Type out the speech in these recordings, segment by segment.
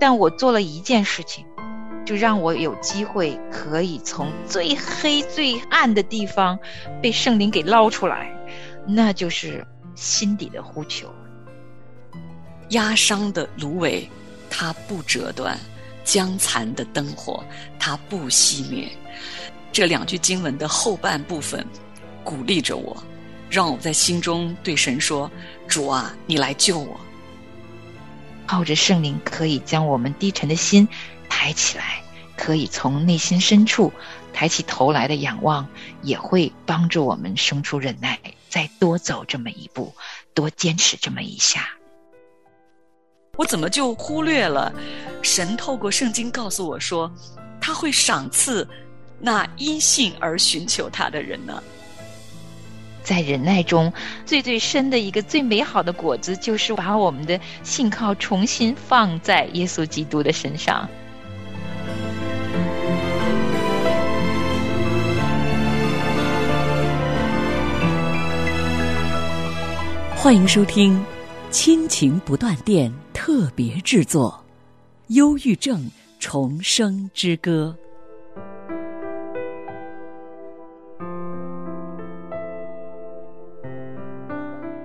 但我做了一件事情，就让我有机会可以从最黑最暗的地方被圣灵给捞出来，那就是心底的呼求。压伤的芦苇，它不折断；将残的灯火，它不熄灭。这两句经文的后半部分，鼓励着我，让我在心中对神说：“主啊，你来救我。”靠着圣灵，可以将我们低沉的心抬起来，可以从内心深处抬起头来的仰望，也会帮助我们生出忍耐，再多走这么一步，多坚持这么一下。我怎么就忽略了神透过圣经告诉我说，他会赏赐那因信而寻求他的人呢？在忍耐中，最最深的一个最美好的果子，就是把我们的信靠重新放在耶稣基督的身上。欢迎收听。亲情不断电特别制作，《忧郁症重生之歌》。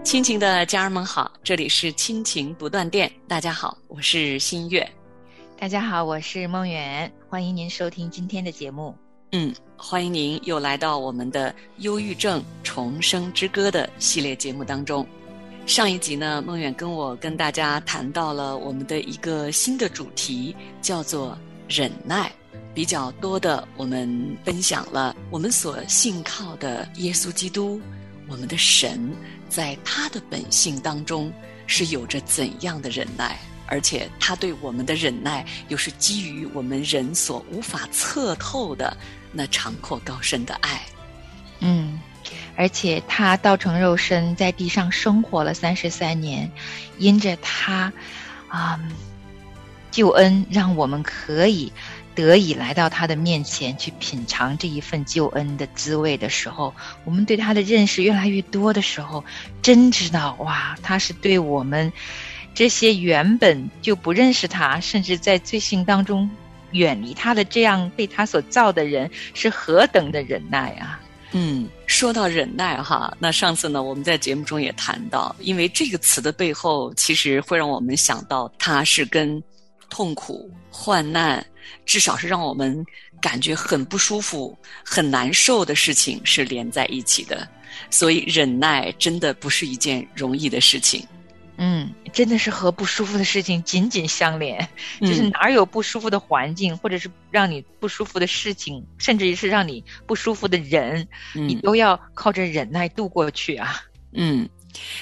亲情的家人们好，这里是亲情不断电。大家好，我是新月。大家好，我是梦远。欢迎您收听今天的节目。嗯，欢迎您又来到我们的《忧郁症重生之歌》的系列节目当中。上一集呢，梦远跟我跟大家谈到了我们的一个新的主题，叫做忍耐。比较多的，我们分享了我们所信靠的耶稣基督，我们的神，在他的本性当中是有着怎样的忍耐，而且他对我们的忍耐又是基于我们人所无法测透的那长阔高深的爱。嗯。而且他道成肉身，在地上生活了三十三年，因着他，啊，救恩让我们可以得以来到他的面前去品尝这一份救恩的滋味的时候，我们对他的认识越来越多的时候，真知道哇，他是对我们这些原本就不认识他，甚至在罪行当中远离他的这样被他所造的人，是何等的忍耐啊！嗯，说到忍耐哈，那上次呢，我们在节目中也谈到，因为这个词的背后，其实会让我们想到，他是跟痛苦、患难，至少是让我们感觉很不舒服、很难受的事情是连在一起的。所以，忍耐真的不是一件容易的事情。嗯，真的是和不舒服的事情紧紧相连，就是哪有不舒服的环境，或者是让你不舒服的事情，甚至于是让你不舒服的人，你都要靠着忍耐度过去啊。嗯，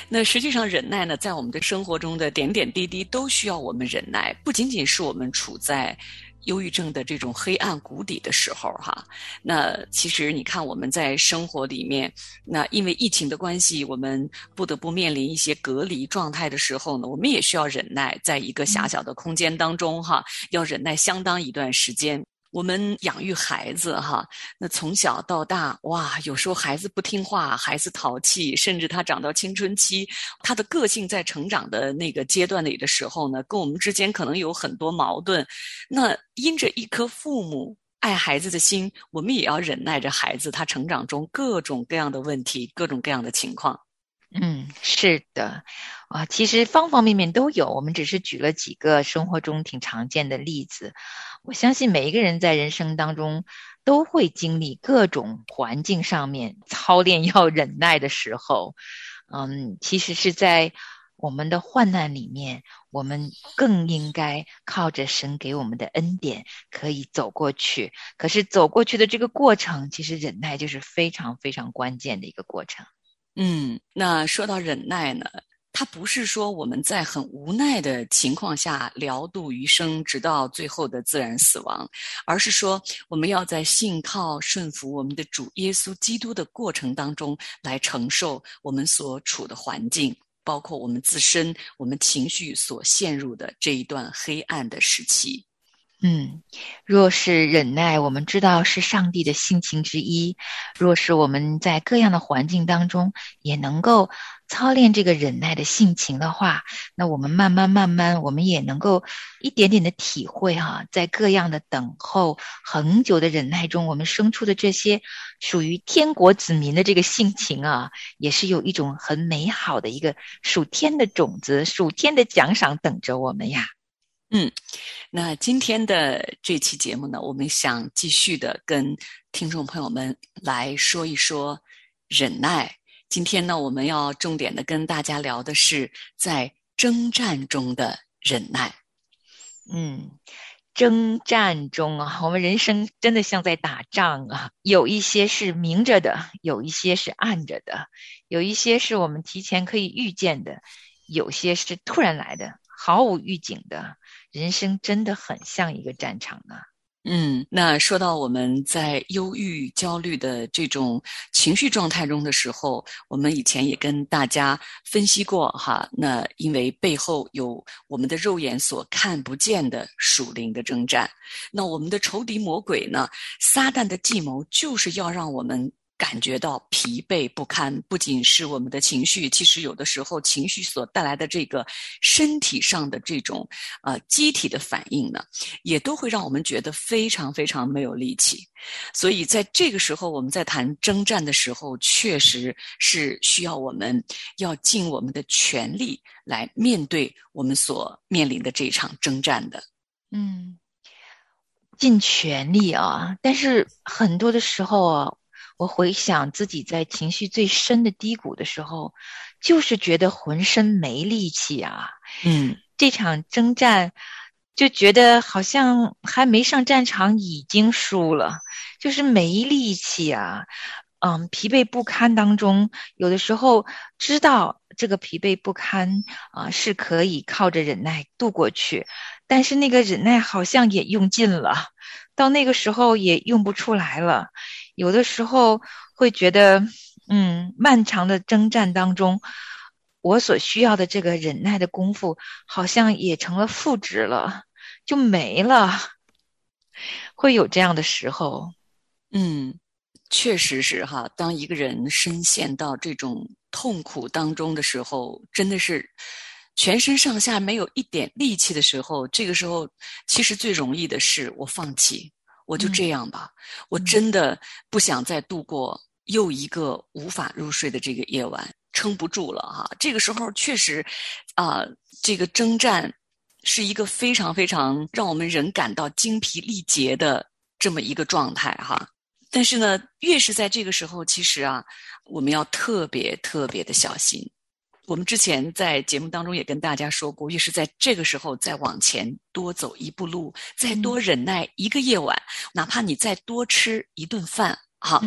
那实际上忍耐呢，在我们的生活中的点点滴滴都需要我们忍耐，不仅仅是我们处在。忧郁症的这种黑暗谷底的时候，哈，那其实你看我们在生活里面，那因为疫情的关系，我们不得不面临一些隔离状态的时候呢，我们也需要忍耐，在一个狭小的空间当中，哈，要忍耐相当一段时间。我们养育孩子哈，那从小到大哇，有时候孩子不听话，孩子淘气，甚至他长到青春期，他的个性在成长的那个阶段里的时候呢，跟我们之间可能有很多矛盾。那因着一颗父母爱孩子的心，我们也要忍耐着孩子他成长中各种各样的问题，各种各样的情况。嗯，是的，啊，其实方方面面都有，我们只是举了几个生活中挺常见的例子。我相信每一个人在人生当中都会经历各种环境上面操练要忍耐的时候。嗯，其实是在我们的患难里面，我们更应该靠着神给我们的恩典可以走过去。可是走过去的这个过程，其实忍耐就是非常非常关键的一个过程。嗯，那说到忍耐呢，它不是说我们在很无奈的情况下聊度余生，直到最后的自然死亡，而是说我们要在信靠顺服我们的主耶稣基督的过程当中，来承受我们所处的环境，包括我们自身、我们情绪所陷入的这一段黑暗的时期。嗯，若是忍耐，我们知道是上帝的性情之一。若是我们在各样的环境当中也能够操练这个忍耐的性情的话，那我们慢慢慢慢，我们也能够一点点的体会哈，在各样的等候很久的忍耐中，我们生出的这些属于天国子民的这个性情啊，也是有一种很美好的一个属天的种子、属天的奖赏等着我们呀。嗯，那今天的这期节目呢，我们想继续的跟听众朋友们来说一说忍耐。今天呢，我们要重点的跟大家聊的是在征战中的忍耐。嗯，征战中啊，我们人生真的像在打仗啊，有一些是明着的，有一些是暗着的，有一些是我们提前可以预见的，有些是突然来的，毫无预警的。人生真的很像一个战场呢。嗯，那说到我们在忧郁、焦虑的这种情绪状态中的时候，我们以前也跟大家分析过哈。那因为背后有我们的肉眼所看不见的属灵的征战，那我们的仇敌魔鬼呢，撒旦的计谋就是要让我们。感觉到疲惫不堪，不仅是我们的情绪，其实有的时候情绪所带来的这个身体上的这种呃机体的反应呢，也都会让我们觉得非常非常没有力气。所以在这个时候，我们在谈征战的时候，确实是需要我们要尽我们的全力来面对我们所面临的这场征战的。嗯，尽全力啊！但是很多的时候啊。我回想自己在情绪最深的低谷的时候，就是觉得浑身没力气啊。嗯，这场征战就觉得好像还没上战场已经输了，就是没力气啊。嗯，疲惫不堪当中，有的时候知道这个疲惫不堪啊是可以靠着忍耐度过去，但是那个忍耐好像也用尽了，到那个时候也用不出来了。有的时候会觉得，嗯，漫长的征战当中，我所需要的这个忍耐的功夫，好像也成了负值了，就没了。会有这样的时候，嗯，确实是哈。当一个人深陷到这种痛苦当中的时候，真的是全身上下没有一点力气的时候，这个时候其实最容易的是我放弃。我就这样吧，我真的不想再度过又一个无法入睡的这个夜晚，撑不住了哈。这个时候确实，啊，这个征战是一个非常非常让我们人感到精疲力竭的这么一个状态哈。但是呢，越是在这个时候，其实啊，我们要特别特别的小心。我们之前在节目当中也跟大家说过，越是在这个时候再往前多走一步路，再多忍耐一个夜晚，哪怕你再多吃一顿饭，哈，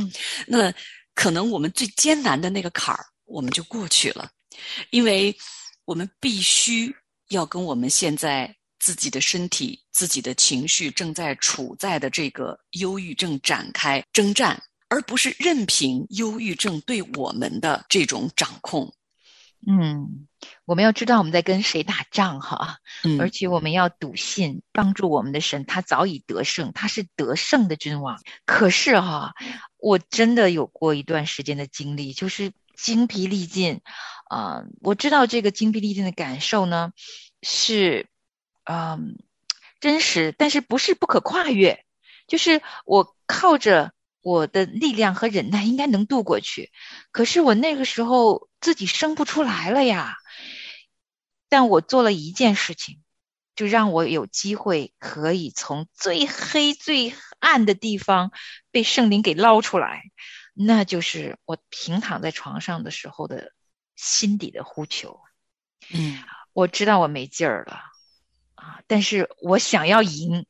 那可能我们最艰难的那个坎儿我们就过去了，因为我们必须要跟我们现在自己的身体、自己的情绪正在处在的这个忧郁症展开征战，而不是任凭忧郁症对我们的这种掌控。嗯，我们要知道我们在跟谁打仗哈，而且我们要笃信帮助我们的神，他早已得胜，他是得胜的君王。可是哈，我真的有过一段时间的经历，就是精疲力尽啊。我知道这个精疲力尽的感受呢，是嗯真实，但是不是不可跨越，就是我靠着。我的力量和忍耐应该能度过去，可是我那个时候自己生不出来了呀。但我做了一件事情，就让我有机会可以从最黑最暗的地方被圣灵给捞出来，那就是我平躺在床上的时候的心底的呼求。嗯，我知道我没劲儿了啊，但是我想要赢。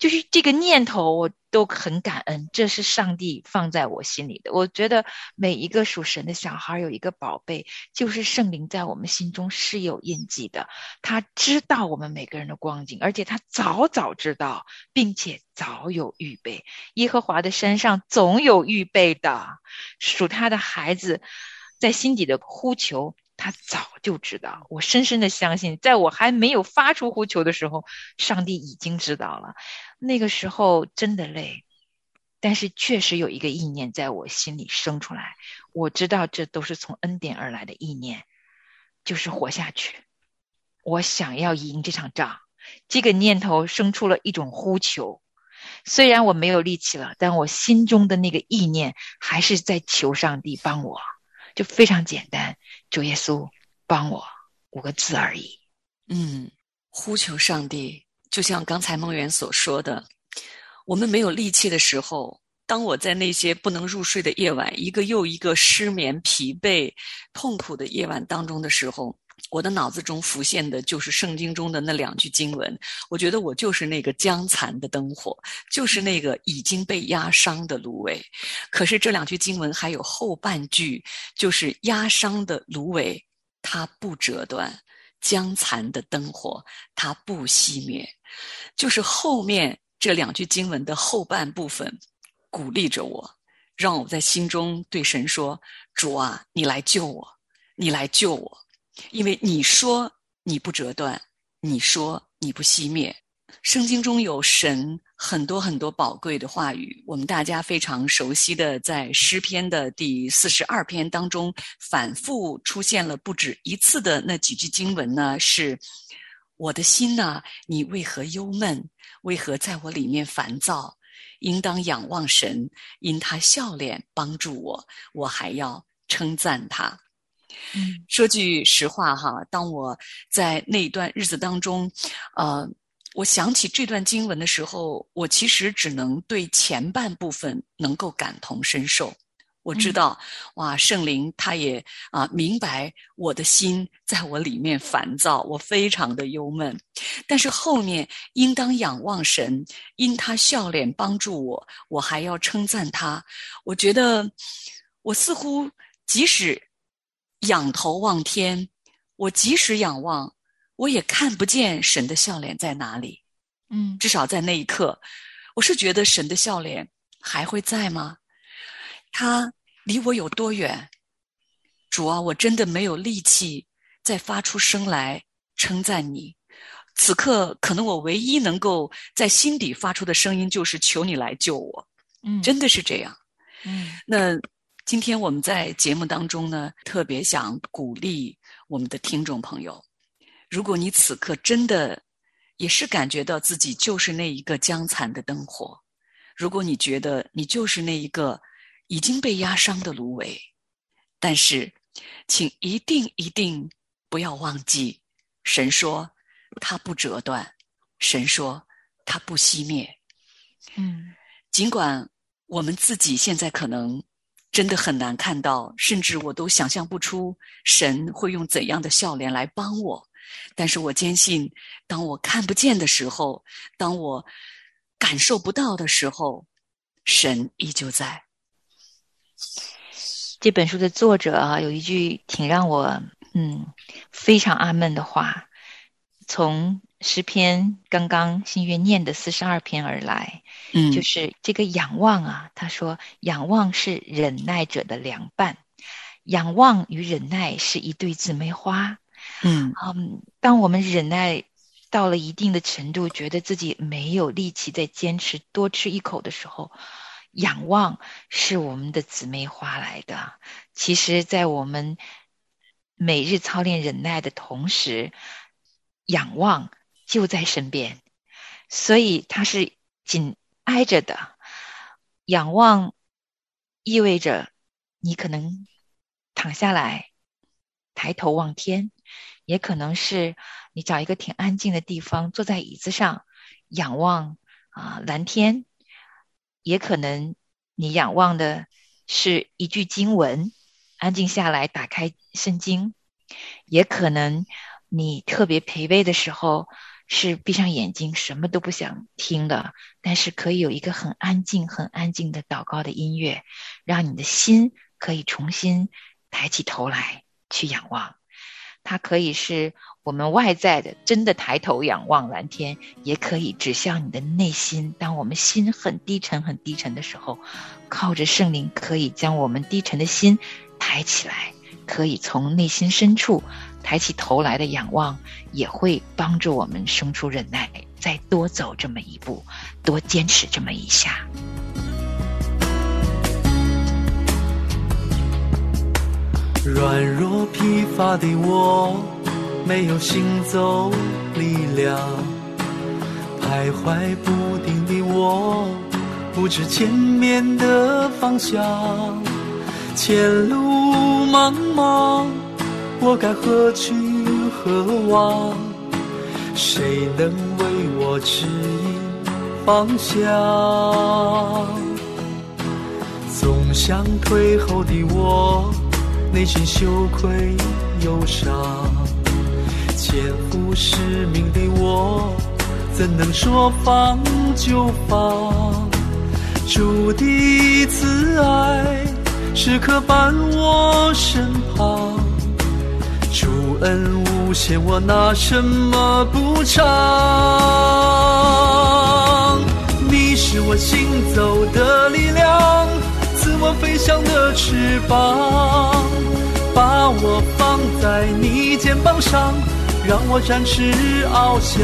就是这个念头，我都很感恩，这是上帝放在我心里的。我觉得每一个属神的小孩有一个宝贝，就是圣灵在我们心中是有印记的。他知道我们每个人的光景，而且他早早知道，并且早有预备。耶和华的山上总有预备的，属他的孩子在心底的呼求，他早就知道。我深深的相信，在我还没有发出呼求的时候，上帝已经知道了。那个时候真的累，但是确实有一个意念在我心里生出来。我知道这都是从恩典而来的意念，就是活下去。我想要赢这场仗，这个念头生出了一种呼求。虽然我没有力气了，但我心中的那个意念还是在求上帝帮我，就非常简单，主耶稣帮我五个字而已。嗯，呼求上帝，就像刚才梦圆所说的，我们没有力气的时候，当我在那些不能入睡的夜晚，一个又一个失眠、疲惫、痛苦的夜晚当中的时候。我的脑子中浮现的就是圣经中的那两句经文，我觉得我就是那个将残的灯火，就是那个已经被压伤的芦苇。可是这两句经文还有后半句，就是压伤的芦苇它不折断，将残的灯火它不熄灭。就是后面这两句经文的后半部分，鼓励着我，让我在心中对神说：“主啊，你来救我，你来救我。”因为你说你不折断，你说你不熄灭。圣经中有神很多很多宝贵的话语，我们大家非常熟悉的，在诗篇的第四十二篇当中反复出现了不止一次的那几句经文呢，是：我的心呐，你为何忧闷？为何在我里面烦躁？应当仰望神，因他笑脸帮助我，我还要称赞他。嗯，说句实话哈，当我在那段日子当中，呃，我想起这段经文的时候，我其实只能对前半部分能够感同身受。我知道，哇，圣灵他也啊明白我的心在我里面烦躁，我非常的忧闷。但是后面应当仰望神，因他笑脸帮助我，我还要称赞他。我觉得我似乎即使。仰头望天，我即使仰望，我也看不见神的笑脸在哪里。嗯，至少在那一刻，我是觉得神的笑脸还会在吗？他离我有多远？主啊，我真的没有力气再发出声来称赞你。此刻，可能我唯一能够在心底发出的声音就是求你来救我。嗯，真的是这样。嗯，那。今天我们在节目当中呢，特别想鼓励我们的听众朋友：如果你此刻真的也是感觉到自己就是那一个将残的灯火，如果你觉得你就是那一个已经被压伤的芦苇，但是，请一定一定不要忘记，神说他不折断，神说他不熄灭。嗯，尽管我们自己现在可能。真的很难看到，甚至我都想象不出神会用怎样的笑脸来帮我。但是我坚信，当我看不见的时候，当我感受不到的时候，神依旧在。这本书的作者啊，有一句挺让我嗯非常阿闷的话，从诗篇刚刚新月念的四十二篇而来。嗯，就是这个仰望啊，他说仰望是忍耐者的良伴，仰望与忍耐是一对姊妹花。嗯嗯，当我们忍耐到了一定的程度，觉得自己没有力气再坚持多吃一口的时候，仰望是我们的姊妹花来的。其实，在我们每日操练忍耐的同时，仰望就在身边，所以它是紧。挨着的仰望，意味着你可能躺下来，抬头望天；也可能是你找一个挺安静的地方，坐在椅子上仰望啊蓝天；也可能你仰望的是一句经文，安静下来，打开圣经；也可能你特别疲惫的时候。是闭上眼睛，什么都不想听的，但是可以有一个很安静、很安静的祷告的音乐，让你的心可以重新抬起头来去仰望。它可以是我们外在的，真的抬头仰望蓝天，也可以指向你的内心。当我们心很低沉、很低沉的时候，靠着圣灵，可以将我们低沉的心抬起来，可以从内心深处抬起头来的仰望，也会帮助我们生出忍耐，再多走这么一步，多坚持这么一下。软弱疲乏的我，没有行走力量；徘徊不定的我，不知前面的方向。前路茫茫，我该何去何往？谁能为我指引方向？总想退后的我。内心羞愧忧伤，肩负使命的我，怎能说放就放？主的慈爱时刻伴我身旁，主恩无限，我拿什么补偿？你是我行走的力量，我飞翔的翅膀。把我放在你肩膀上，让我展翅翱翔。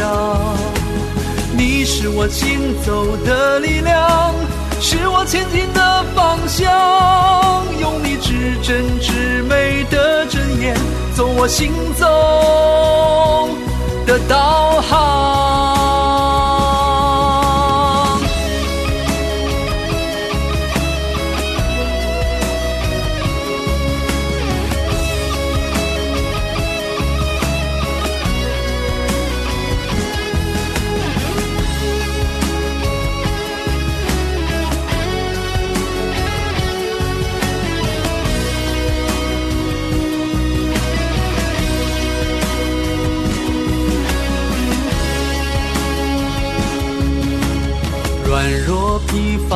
你是我行走的力量，是我前进的方向。用你至真至美的真言，做我行走的导航。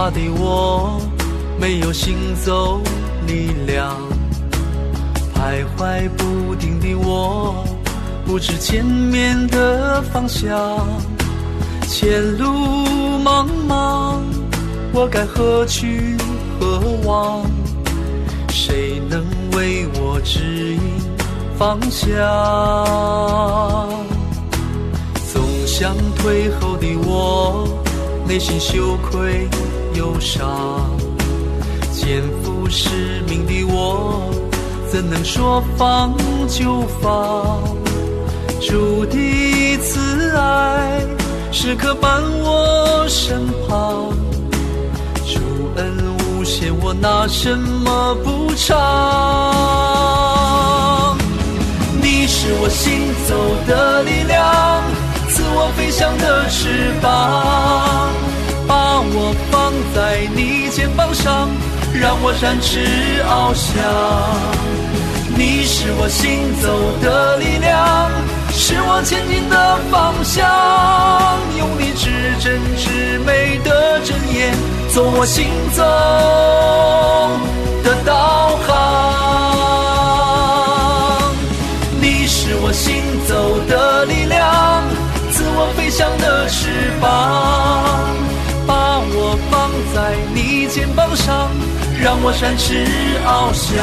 疲乏的我，没有行走力量；徘徊不定的我，不知前面的方向。前路茫茫，我该何去何往？谁能为我指引方向？总想退后的我。内心羞愧忧伤，肩负使命的我，怎能说放就放？主的慈爱时刻伴我身旁，主恩无限，我拿什么补偿？你是我行走的力量。赐我飞翔的翅膀，把我放在你肩膀上，让我展翅翱翔。你是我行走的力量，是我前进的方向。用你至真至美的真言，做我行走的导航。你是我行走的力量。自我飞翔的翅膀，肩膀上，让我展翅翱翔。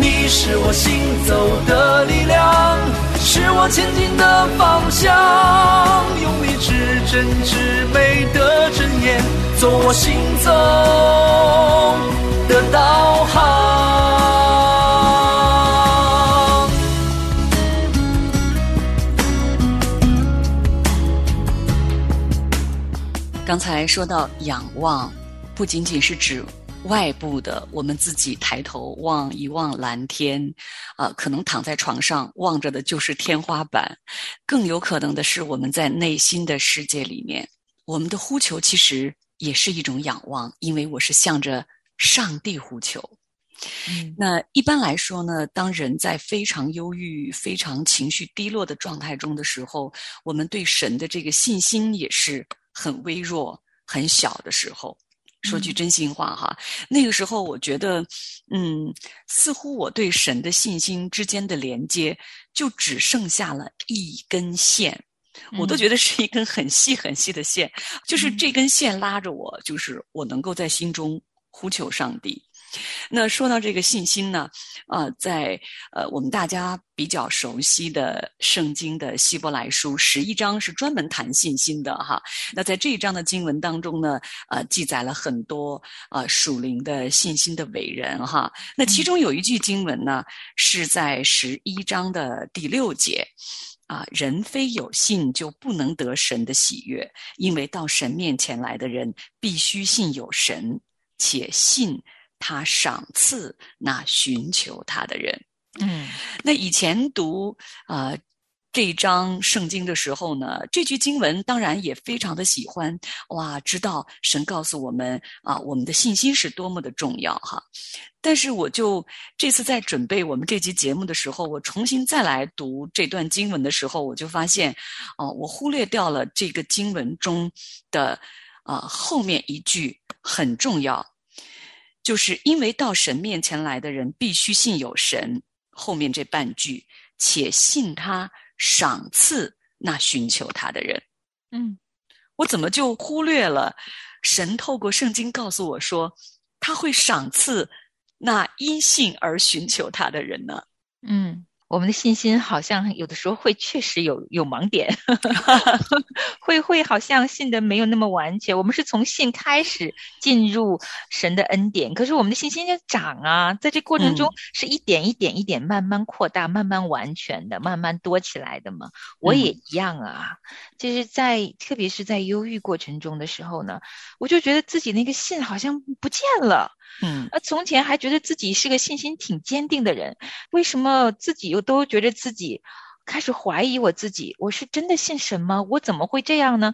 你是我行走的力量，是我前进的方向。用你至真至美的真言，做我行走的导航。刚才说到仰望，不仅仅是指外部的，我们自己抬头望一望蓝天，啊，可能躺在床上望着的就是天花板，更有可能的是我们在内心的世界里面，我们的呼求其实也是一种仰望，因为我是向着上帝呼求。那一般来说呢，当人在非常忧郁、非常情绪低落的状态中的时候，我们对神的这个信心也是。很微弱、很小的时候，说句真心话哈，那个时候我觉得，嗯，似乎我对神的信心之间的连接就只剩下了一根线，我都觉得是一根很细很细的线，就是这根线拉着我，就是我能够在心中呼求上帝。那说到这个信心呢，啊，在呃我们大家比较熟悉的圣经的希伯来书十一章是专门谈信心的哈。那在这一章的经文当中呢，呃，记载了很多呃属灵的信心的伟人哈。那其中有一句经文呢，是在十一章的第六节。啊，人非有信就不能得神的喜悦，因为到神面前来的人必须信有神，且信。他赏赐那寻求他的人。嗯，那以前读啊这一章圣经的时候呢，这句经文当然也非常的喜欢。哇，知道神告诉我们啊，我们的信心是多么的重要哈。但是我就这次在准备我们这期节目的时候，我重新再来读这段经文的时候，我就发现，哦，我忽略掉了这个经文中的啊后面一句很重要。就是因为到神面前来的人必须信有神，后面这半句，且信他赏赐那寻求他的人。嗯，我怎么就忽略了神透过圣经告诉我说，他会赏赐那因信而寻求他的人呢？嗯。我们的信心好像有的时候会确实有有盲点，会会好像信的没有那么完全。我们是从信开始进入神的恩典，可是我们的信心在长啊，在这过程中是一点一点一点慢慢扩大、慢慢完全的、慢慢多起来的嘛。我也一样啊，就是在特别是在忧郁过程中的时候呢，我就觉得自己那个信好像不见了。嗯，那从前还觉得自己是个信心挺坚定的人，为什么自己又都觉得自己开始怀疑我自己？我是真的信神吗？我怎么会这样呢？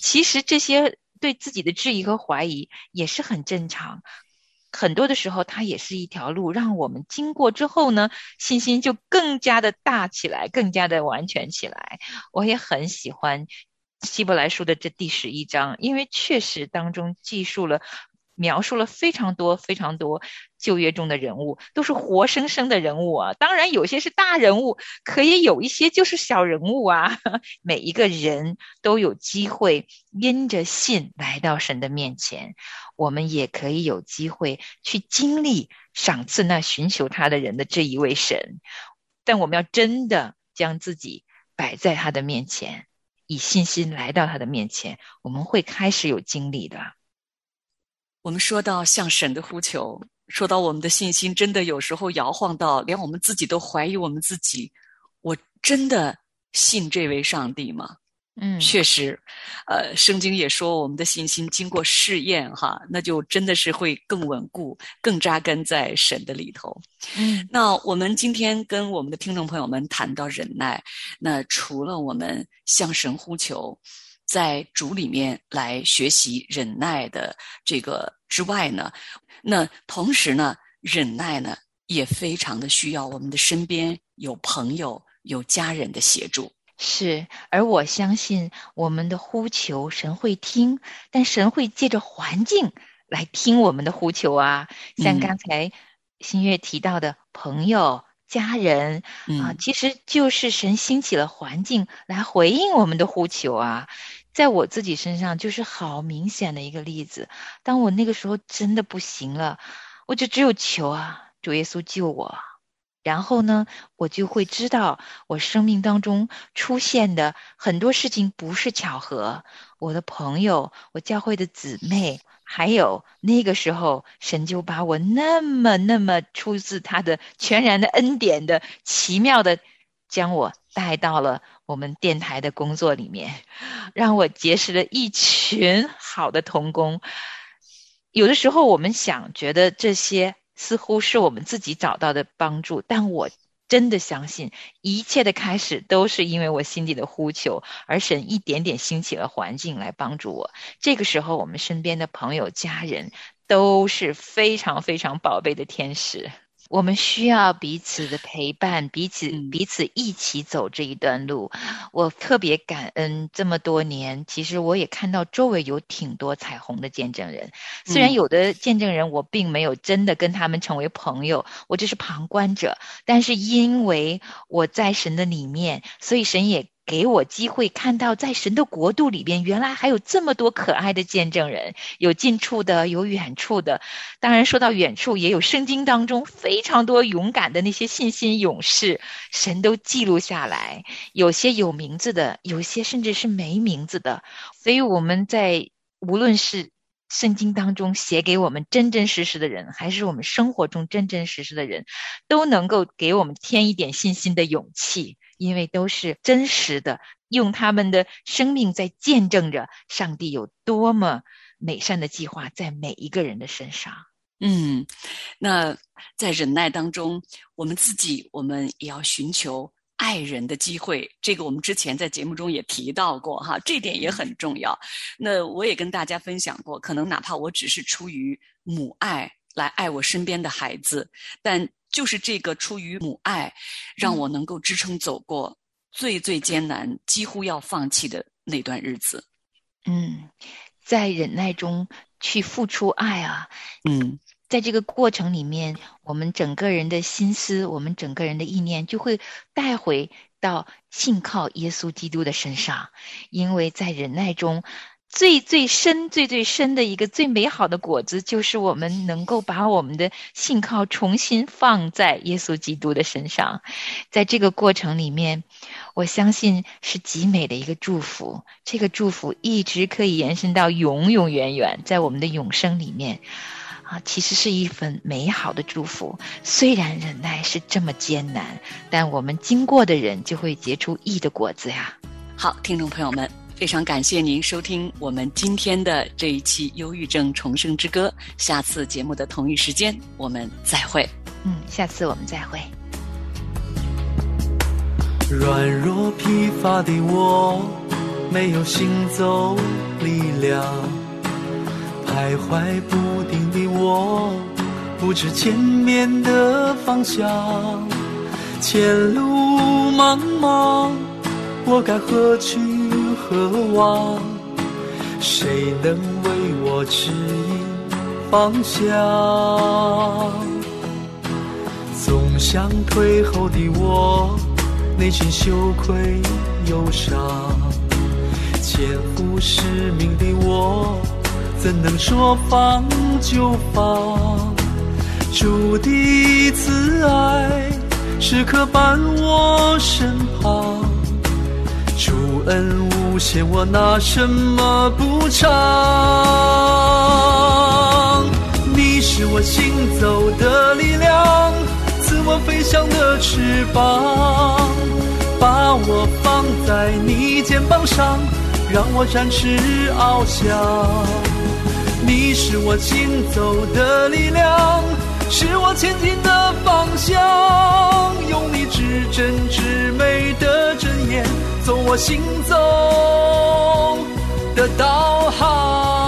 其实这些对自己的质疑和怀疑也是很正常，很多的时候它也是一条路，让我们经过之后呢，信心就更加的大起来，更加的完全起来。我也很喜欢希伯来书的这第十一章，因为确实当中记述了。描述了非常多非常多旧约中的人物，都是活生生的人物啊！当然有些是大人物，可也有一些就是小人物啊。每一个人都有机会因着信来到神的面前，我们也可以有机会去经历赏赐那寻求他的人的这一位神。但我们要真的将自己摆在他的面前，以信心来到他的面前，我们会开始有经历的。我们说到向神的呼求，说到我们的信心，真的有时候摇晃到连我们自己都怀疑我们自己。我真的信这位上帝吗？嗯，确实，呃，圣经也说我们的信心经过试验，哈，那就真的是会更稳固、更扎根在神的里头。嗯，那我们今天跟我们的听众朋友们谈到忍耐，那除了我们向神呼求。在主里面来学习忍耐的这个之外呢，那同时呢，忍耐呢也非常的需要我们的身边有朋友、有家人的协助。是，而我相信我们的呼求神会听，但神会借着环境来听我们的呼求啊。像刚才新月提到的朋友、家人啊，其实就是神兴起了环境来回应我们的呼求啊。在我自己身上就是好明显的一个例子。当我那个时候真的不行了，我就只有求啊，主耶稣救我。然后呢，我就会知道我生命当中出现的很多事情不是巧合。我的朋友，我教会的姊妹，还有那个时候，神就把我那么那么出自他的全然的恩典的奇妙的。将我带到了我们电台的工作里面，让我结识了一群好的童工。有的时候我们想觉得这些似乎是我们自己找到的帮助，但我真的相信一切的开始都是因为我心底的呼求，而神一点点兴起了环境来帮助我。这个时候，我们身边的朋友、家人都是非常非常宝贝的天使。我们需要彼此的陪伴，彼此彼此一起走这一段路。我特别感恩这么多年，其实我也看到周围有挺多彩虹的见证人。虽然有的见证人我并没有真的跟他们成为朋友，我只是旁观者。但是因为我在神的里面，所以神也给我机会看到，在神的国度里边，原来还有这么多可爱的见证人，有近处的，有远处的。当然，说到远处，也有圣经当中非常多勇敢的那些信心勇士，神都记录下来。有些有名字的，有些甚至是没名字的。所以我们在无论是圣经当中写给我们真真实实的人，还是我们生活中真真实实的人，都能够给我们添一点信心的勇气。因为都是真实的，用他们的生命在见证着上帝有多么美善的计划在每一个人的身上。嗯，那在忍耐当中，我们自己我们也要寻求爱人的机会。这个我们之前在节目中也提到过哈，这点也很重要。那我也跟大家分享过，可能哪怕我只是出于母爱来爱我身边的孩子，但。就是这个出于母爱，让我能够支撑走过最最艰难、几乎要放弃的那段日子。嗯，在忍耐中去付出爱啊。嗯，在这个过程里面，我们整个人的心思，我们整个人的意念，就会带回到信靠耶稣基督的身上，因为在忍耐中。最最深、最最深的一个最美好的果子，就是我们能够把我们的信靠重新放在耶稣基督的身上。在这个过程里面，我相信是极美的一个祝福。这个祝福一直可以延伸到永永远远，在我们的永生里面啊，其实是一份美好的祝福。虽然忍耐是这么艰难，但我们经过的人就会结出义的果子呀。好，听众朋友们。非常感谢您收听我们今天的这一期《忧郁症重生之歌》。下次节目的同一时间，我们再会。嗯，下次我们再会。软弱疲乏的我，没有行走力量；徘徊不定的我，不知前面的方向。前路茫茫，我该何去？何望？谁能为我指引方向？总想退后的我，内心羞愧忧伤。肩负使命的我，怎能说放就放？主的慈爱时刻伴我身旁。恩无限，我拿什么补偿？你是我行走的力量，赐我飞翔的翅膀，把我放在你肩膀上，让我展翅翱翔。你是我行走的力量，是我前进的方向，用你至真至美的真言。做我行走的导航。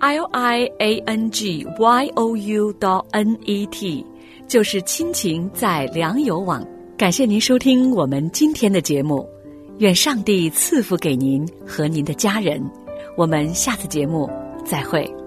l i a n g y o u dot n e t，就是亲情在粮油网。感谢您收听我们今天的节目。愿上帝赐福给您和您的家人，我们下次节目再会。